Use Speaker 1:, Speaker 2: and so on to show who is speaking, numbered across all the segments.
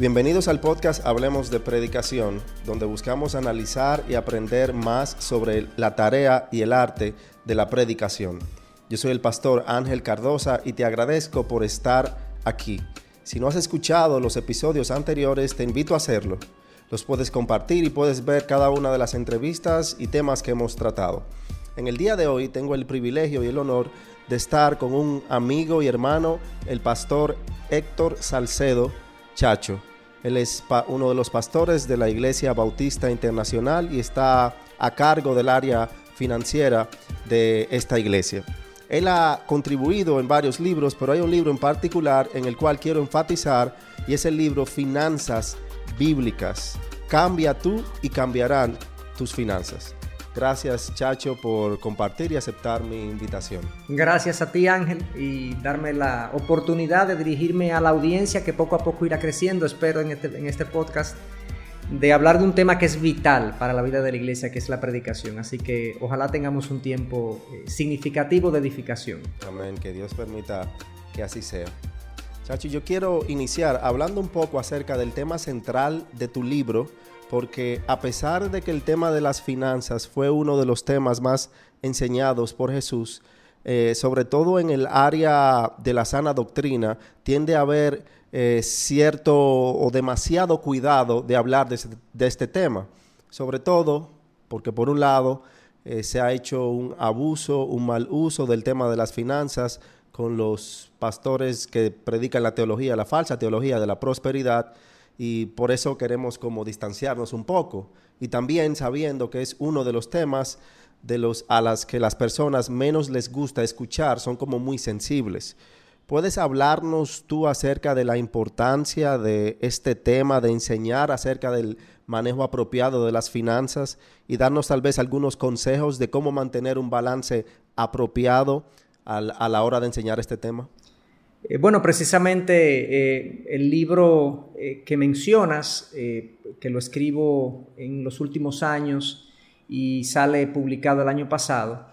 Speaker 1: Bienvenidos al podcast Hablemos de Predicación, donde buscamos analizar y aprender más sobre la tarea y el arte de la predicación. Yo soy el pastor Ángel Cardosa y te agradezco por estar aquí. Si no has escuchado los episodios anteriores, te invito a hacerlo. Los puedes compartir y puedes ver cada una de las entrevistas y temas que hemos tratado. En el día de hoy tengo el privilegio y el honor de estar con un amigo y hermano, el pastor Héctor Salcedo Chacho. Él es uno de los pastores de la Iglesia Bautista Internacional y está a cargo del área financiera de esta iglesia. Él ha contribuido en varios libros, pero hay un libro en particular en el cual quiero enfatizar y es el libro Finanzas Bíblicas. Cambia tú y cambiarán tus finanzas. Gracias Chacho por compartir y aceptar mi invitación.
Speaker 2: Gracias a ti Ángel y darme la oportunidad de dirigirme a la audiencia que poco a poco irá creciendo, espero en este, en este podcast, de hablar de un tema que es vital para la vida de la iglesia, que es la predicación. Así que ojalá tengamos un tiempo eh, significativo de edificación.
Speaker 1: Amén, que Dios permita que así sea. Chacho, yo quiero iniciar hablando un poco acerca del tema central de tu libro, porque a pesar de que el tema de las finanzas fue uno de los temas más enseñados por Jesús, eh, sobre todo en el área de la sana doctrina, tiende a haber eh, cierto o demasiado cuidado de hablar de, este tema. Sobre todo porque por un lado eh, se ha hecho un abuso, un mal uso del tema de las finanzas con los pastores que predican la teología, la falsa teología de la prosperidad, y por eso queremos como distanciarnos un poco y también sabiendo que es uno de los temas de los a las que las personas menos les gusta escuchar, son como muy sensibles. ¿Puedes hablarnos tú acerca de la importancia de este tema, de enseñar acerca del manejo apropiado de las finanzas y darnos tal vez algunos consejos de cómo mantener un balance apropiado a la hora de enseñar este tema?
Speaker 2: Eh, bueno, precisamente eh, el libro eh, que mencionas, que lo escribo en los últimos años y sale publicado el año pasado,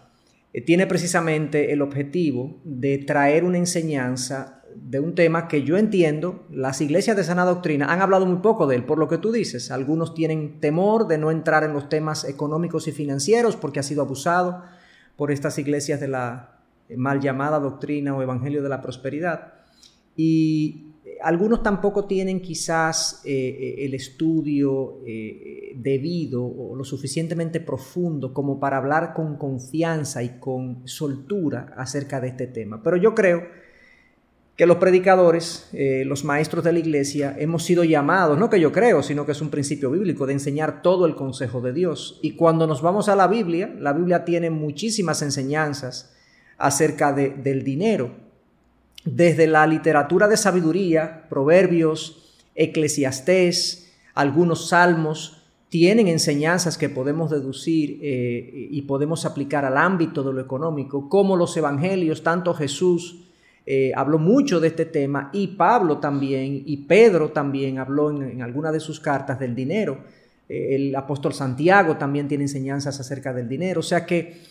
Speaker 2: tiene precisamente el objetivo de traer una enseñanza de un tema que yo entiendo, las iglesias de sana doctrina han hablado muy poco de él, por lo que tú dices. Algunos tienen temor de no entrar en los temas económicos y financieros porque ha sido abusado por estas iglesias de la mal llamada doctrina o evangelio de la prosperidad. Y eh, algunos tampoco tienen quizás eh, eh, el estudio debido o lo suficientemente profundo como para hablar con confianza y con soltura acerca de este tema. Pero yo creo que los predicadores, los maestros de la iglesia, hemos sido llamados, no que yo creo, sino que es un principio bíblico, de enseñar todo el consejo de Dios. Y cuando nos vamos a la Biblia, la Biblia tiene muchísimas enseñanzas acerca de, del dinero. Desde la literatura de sabiduría, proverbios, eclesiastés, algunos salmos, tienen enseñanzas que podemos deducir eh, y podemos aplicar al ámbito de lo económico, como los evangelios, tanto Jesús eh, habló mucho de este tema y Pablo también y Pedro también habló en, en alguna de sus cartas del dinero. Eh, el apóstol Santiago también tiene enseñanzas acerca del dinero. O sea que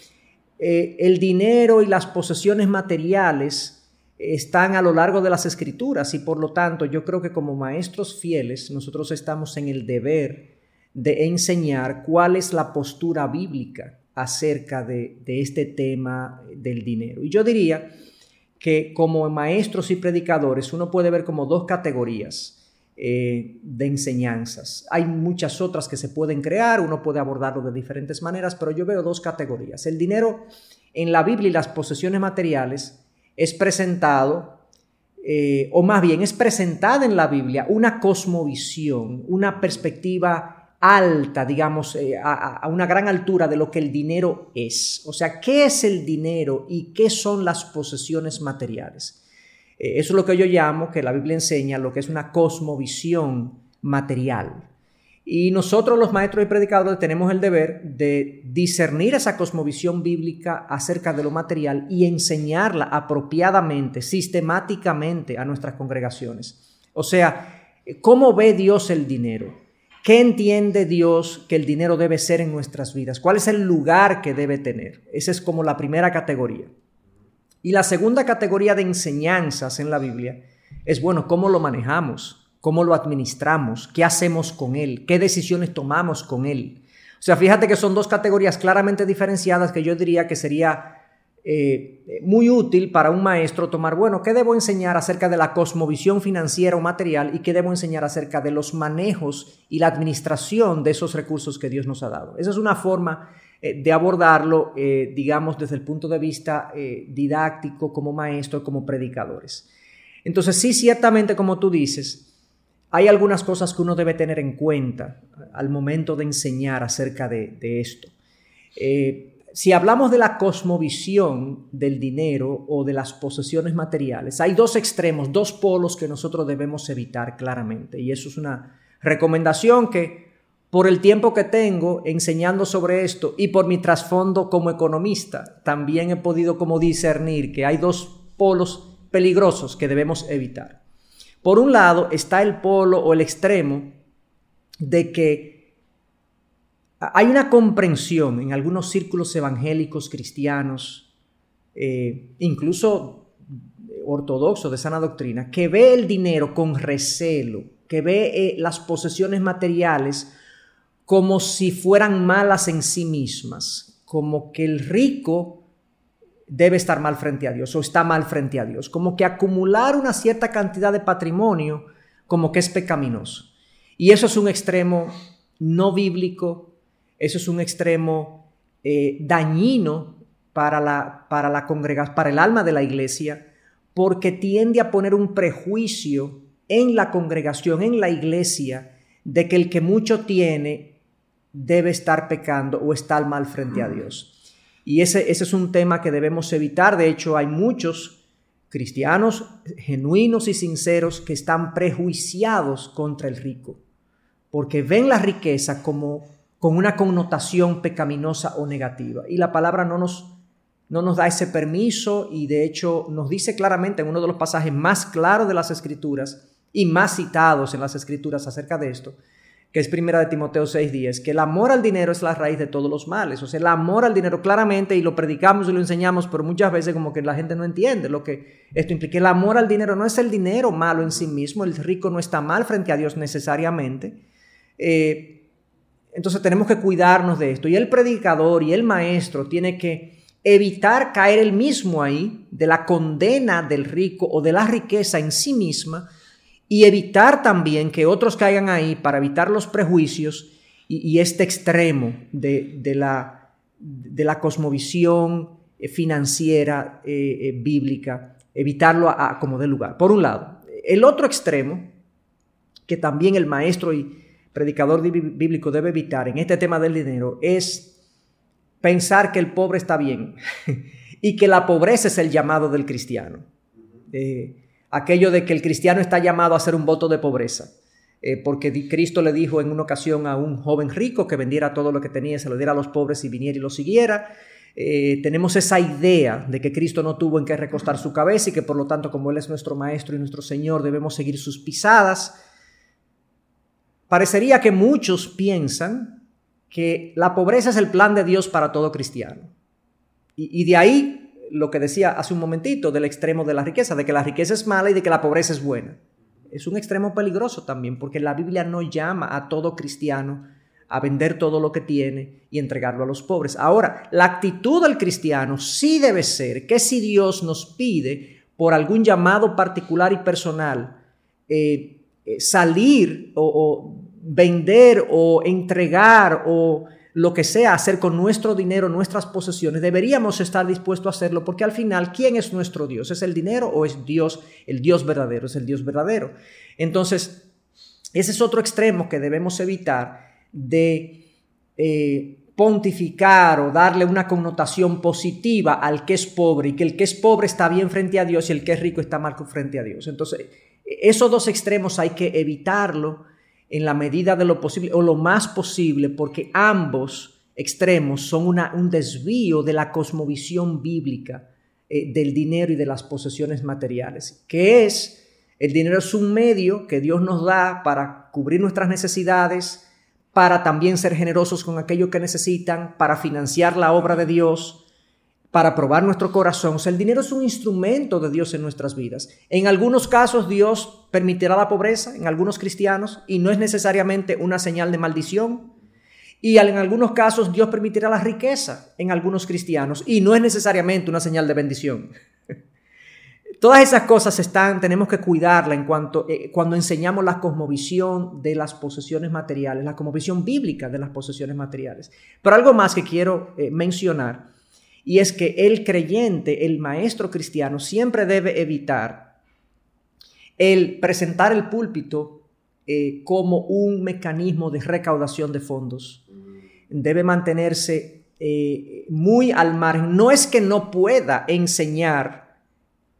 Speaker 2: eh, el dinero y las posesiones materiales están a lo largo de las escrituras y por lo tanto yo creo que como maestros fieles nosotros estamos en el deber de enseñar cuál es la postura bíblica acerca de, de este tema del dinero. Y yo diría que como maestros y predicadores uno puede ver como dos categorías. Eh, de enseñanzas. Hay muchas otras que se pueden crear, uno puede abordarlo de diferentes maneras, pero yo veo dos categorías. El dinero en la Biblia y las posesiones materiales es presentado, eh, o más bien es presentada en la Biblia una cosmovisión, una perspectiva alta, digamos, eh, a, una gran altura de lo que el dinero es. O sea, ¿qué es el dinero y qué son las posesiones materiales? Eh, eso es lo que yo llamo, que la Biblia enseña, lo que es una cosmovisión material. Y nosotros los maestros y predicadores tenemos el deber de discernir esa cosmovisión bíblica acerca de lo material y enseñarla apropiadamente, sistemáticamente a nuestras congregaciones. O sea, ¿cómo ve Dios el dinero? ¿Qué entiende Dios que el dinero debe ser en nuestras vidas? ¿Cuál es el lugar que debe tener? Esa es como la primera categoría. Y la segunda categoría de enseñanzas en la Biblia es, bueno, ¿cómo lo manejamos? cómo lo administramos, qué hacemos con él, qué decisiones tomamos con él. O sea, fíjate que son dos categorías claramente diferenciadas que yo diría que sería eh, muy útil para un maestro tomar, bueno, ¿qué debo enseñar acerca de la cosmovisión financiera o material y qué debo enseñar acerca de los manejos y la administración de esos recursos que Dios nos ha dado? Esa es una forma eh, de abordarlo, eh, digamos, desde el punto de vista didáctico, como maestro, como predicadores. Entonces, sí, ciertamente, como tú dices, hay algunas cosas que uno debe tener en cuenta al momento de enseñar acerca de, esto. Eh, si hablamos de la cosmovisión del dinero o de las posesiones materiales, hay dos extremos, dos polos que nosotros debemos evitar claramente. Y eso es una recomendación que por el tiempo que tengo enseñando sobre esto y por mi trasfondo como economista, también he podido como discernir que hay dos polos peligrosos que debemos evitar. Por un lado está el polo o el extremo de que hay una comprensión en algunos círculos evangélicos cristianos, eh, incluso ortodoxos de sana doctrina, que ve el dinero con recelo, que ve eh, las posesiones materiales como si fueran malas en sí mismas, como que el rico debe estar mal frente a Dios o está mal frente a Dios. Como que acumular una cierta cantidad de patrimonio como que es pecaminoso. Y eso es un extremo no bíblico, eso es un extremo eh, dañino para la, para la congregación, para el alma de la iglesia, porque tiende a poner un prejuicio en la congregación, en la iglesia, de que el que mucho tiene debe estar pecando o estar mal frente a Dios. Y ese, ese es un tema que debemos evitar. De hecho, hay muchos cristianos genuinos y sinceros que están prejuiciados contra el rico, porque ven la riqueza como con una connotación pecaminosa o negativa. Y la palabra no nos, no nos da ese permiso y de hecho nos dice claramente en uno de los pasajes más claros de las escrituras y más citados en las escrituras acerca de esto, que es primera de Timoteo 6:10, que el amor al dinero es la raíz de todos los males. O sea, el amor al dinero claramente, y lo predicamos y lo enseñamos, pero muchas veces como que la gente no entiende lo que esto implica. El amor al dinero no es el dinero malo en sí mismo, el rico no está mal frente a Dios necesariamente. Eh, entonces tenemos que cuidarnos de esto. Y el predicador y el maestro tiene que evitar caer el mismo ahí de la condena del rico o de la riqueza en sí misma, y evitar también que otros caigan ahí para evitar los prejuicios y, este extremo de, la, de, la, cosmovisión eh, financiera eh, eh, bíblica, evitarlo a, como de lugar. Por un lado, el otro extremo, que también el maestro y predicador bíblico debe evitar en este tema del dinero, es pensar que el pobre está bien y que la pobreza es el llamado del cristiano aquello de que el cristiano está llamado a hacer un voto de pobreza. Eh, porque Cristo le dijo en una ocasión a un joven rico que vendiera todo lo que tenía, se lo diera a los pobres y viniera y lo siguiera. Eh, tenemos esa idea de que Cristo no tuvo en qué recostar su cabeza y que por lo tanto como Él es nuestro Maestro y nuestro Señor debemos seguir sus pisadas. Parecería que muchos piensan que la pobreza es el plan de Dios para todo cristiano. y de ahí lo que decía hace un momentito del extremo de la riqueza, de que la riqueza es mala y de que la pobreza es buena. Es un extremo peligroso también, porque la Biblia no llama a todo cristiano a vender todo lo que tiene y entregarlo a los pobres. Ahora, la actitud del cristiano sí debe ser que si Dios nos pide por algún llamado particular y personal, eh, eh, salir o, o vender o entregar o lo que sea hacer con nuestro dinero, nuestras posesiones, deberíamos estar dispuestos a hacerlo porque al final, ¿quién es nuestro Dios? ¿Es el dinero o es Dios, el Dios verdadero? Es el Dios verdadero. Entonces, ese es otro extremo que debemos evitar de eh, pontificar o darle una connotación positiva al que es pobre y que el que es pobre está bien frente a Dios y el que es rico está mal frente a Dios. Entonces, esos dos extremos hay que evitarlo en la medida de lo posible o lo más posible, porque ambos extremos son una, un desvío de la cosmovisión bíblica eh, del dinero y de las posesiones materiales, que es, el dinero es un medio que Dios nos da para cubrir nuestras necesidades, para también ser generosos con aquello que necesitan, para financiar la obra de Dios, para probar nuestro corazón. O el dinero es un instrumento de Dios en nuestras vidas. En algunos casos Dios permitirá la pobreza en algunos cristianos y no es necesariamente una señal de maldición. Y en algunos casos Dios permitirá la riqueza en algunos cristianos y no es necesariamente una señal de bendición. Todas esas cosas están, tenemos que cuidarla en cuanto eh, cuando enseñamos la cosmovisión de las posesiones materiales, la cosmovisión bíblica de las posesiones materiales. Pero algo más que quiero eh, mencionar y es que el creyente, el maestro cristiano, siempre debe evitar el presentar el púlpito eh, como un mecanismo de recaudación de fondos. Debe mantenerse muy al margen. No es que no pueda enseñar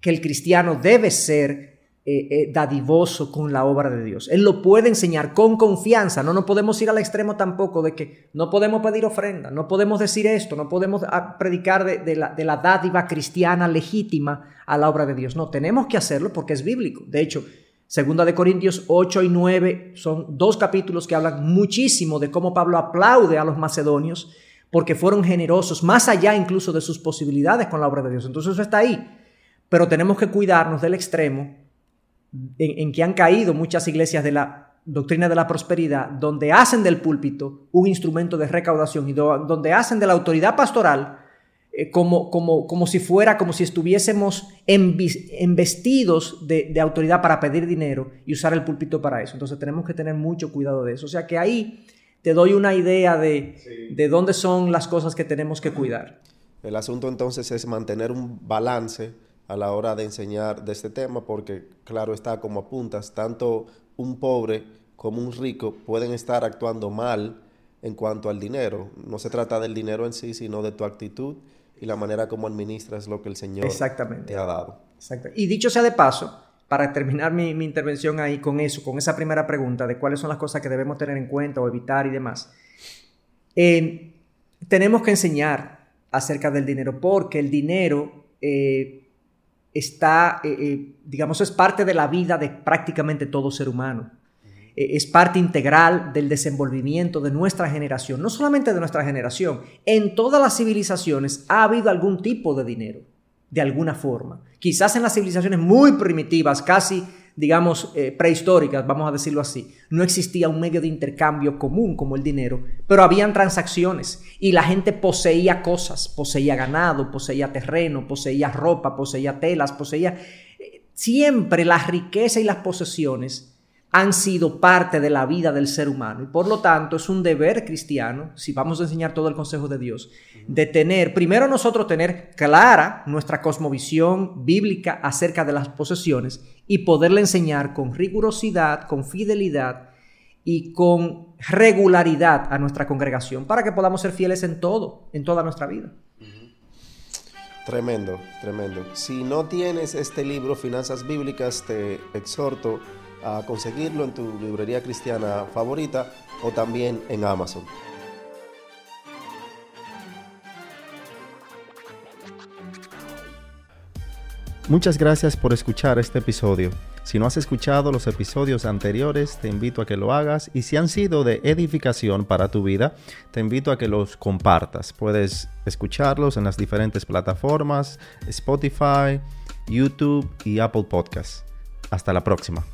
Speaker 2: que el cristiano debe ser eh, eh, dadivoso con la obra de Dios. Él lo puede enseñar con confianza. No nos podemos ir al extremo tampoco de que no podemos pedir ofrenda, no podemos decir esto, no podemos ah, predicar de, la, dádiva cristiana legítima a la obra de Dios. No, tenemos que hacerlo porque es bíblico. De hecho, Segunda de Corintios 8 y 9 son dos capítulos que hablan muchísimo de cómo Pablo aplaude a los macedonios porque fueron generosos, más allá incluso de sus posibilidades con la obra de Dios. Entonces eso está ahí. Pero tenemos que cuidarnos del extremo en, que han caído muchas iglesias de la doctrina de la prosperidad, donde hacen del púlpito un instrumento de recaudación y donde hacen de la autoridad pastoral eh, como, como, como, si fuera, como si estuviésemos embestidos de, de, autoridad para pedir dinero y usar el púlpito para eso. Entonces tenemos que tener mucho cuidado de eso. O sea que ahí te doy una idea de, de dónde son las cosas que tenemos que cuidar.
Speaker 1: El asunto entonces es mantener un balance a la hora de enseñar de este tema, porque claro está, como apuntas, tanto un pobre como un rico pueden estar actuando mal en cuanto al dinero. No se trata del dinero en sí, sino de tu actitud y la manera como administras lo que el Señor te ha dado.
Speaker 2: Y dicho sea de paso, para terminar mi, intervención ahí con eso, con esa primera pregunta de cuáles son las cosas que debemos tener en cuenta o evitar y demás, eh, tenemos que enseñar acerca del dinero, porque el dinero eh, está, eh, eh, digamos, es parte de la vida de prácticamente todo ser humano. Eh, es parte integral del desenvolvimiento de nuestra generación, no solamente de nuestra generación, en todas las civilizaciones ha habido algún tipo de dinero, de alguna forma. Quizás en las civilizaciones muy primitivas, casi digamos, eh, prehistóricas, vamos a decirlo así, no existía un medio de intercambio común como el dinero, pero habían transacciones y la gente poseía cosas, poseía ganado, poseía terreno, poseía ropa, poseía telas, poseía... Eh, siempre la riqueza y las posesiones han sido parte de la vida del ser humano. Y por lo tanto es un deber cristiano, si vamos a enseñar todo el consejo de Dios, de tener, primero nosotros tener clara nuestra cosmovisión bíblica acerca de las posesiones y poderle enseñar con rigurosidad, con fidelidad y con regularidad a nuestra congregación para que podamos ser fieles en todo, en toda nuestra vida.
Speaker 1: Tremendo, tremendo. Si no tienes este libro, Finanzas Bíblicas, te exhorto a conseguirlo en tu librería cristiana favorita o también en Amazon. Muchas gracias por escuchar este episodio. Si no has escuchado los episodios anteriores, te invito a que lo hagas y si han sido de edificación para tu vida, te invito a que los compartas. Puedes escucharlos en las diferentes plataformas, Spotify, YouTube y Apple Podcasts. Hasta la próxima.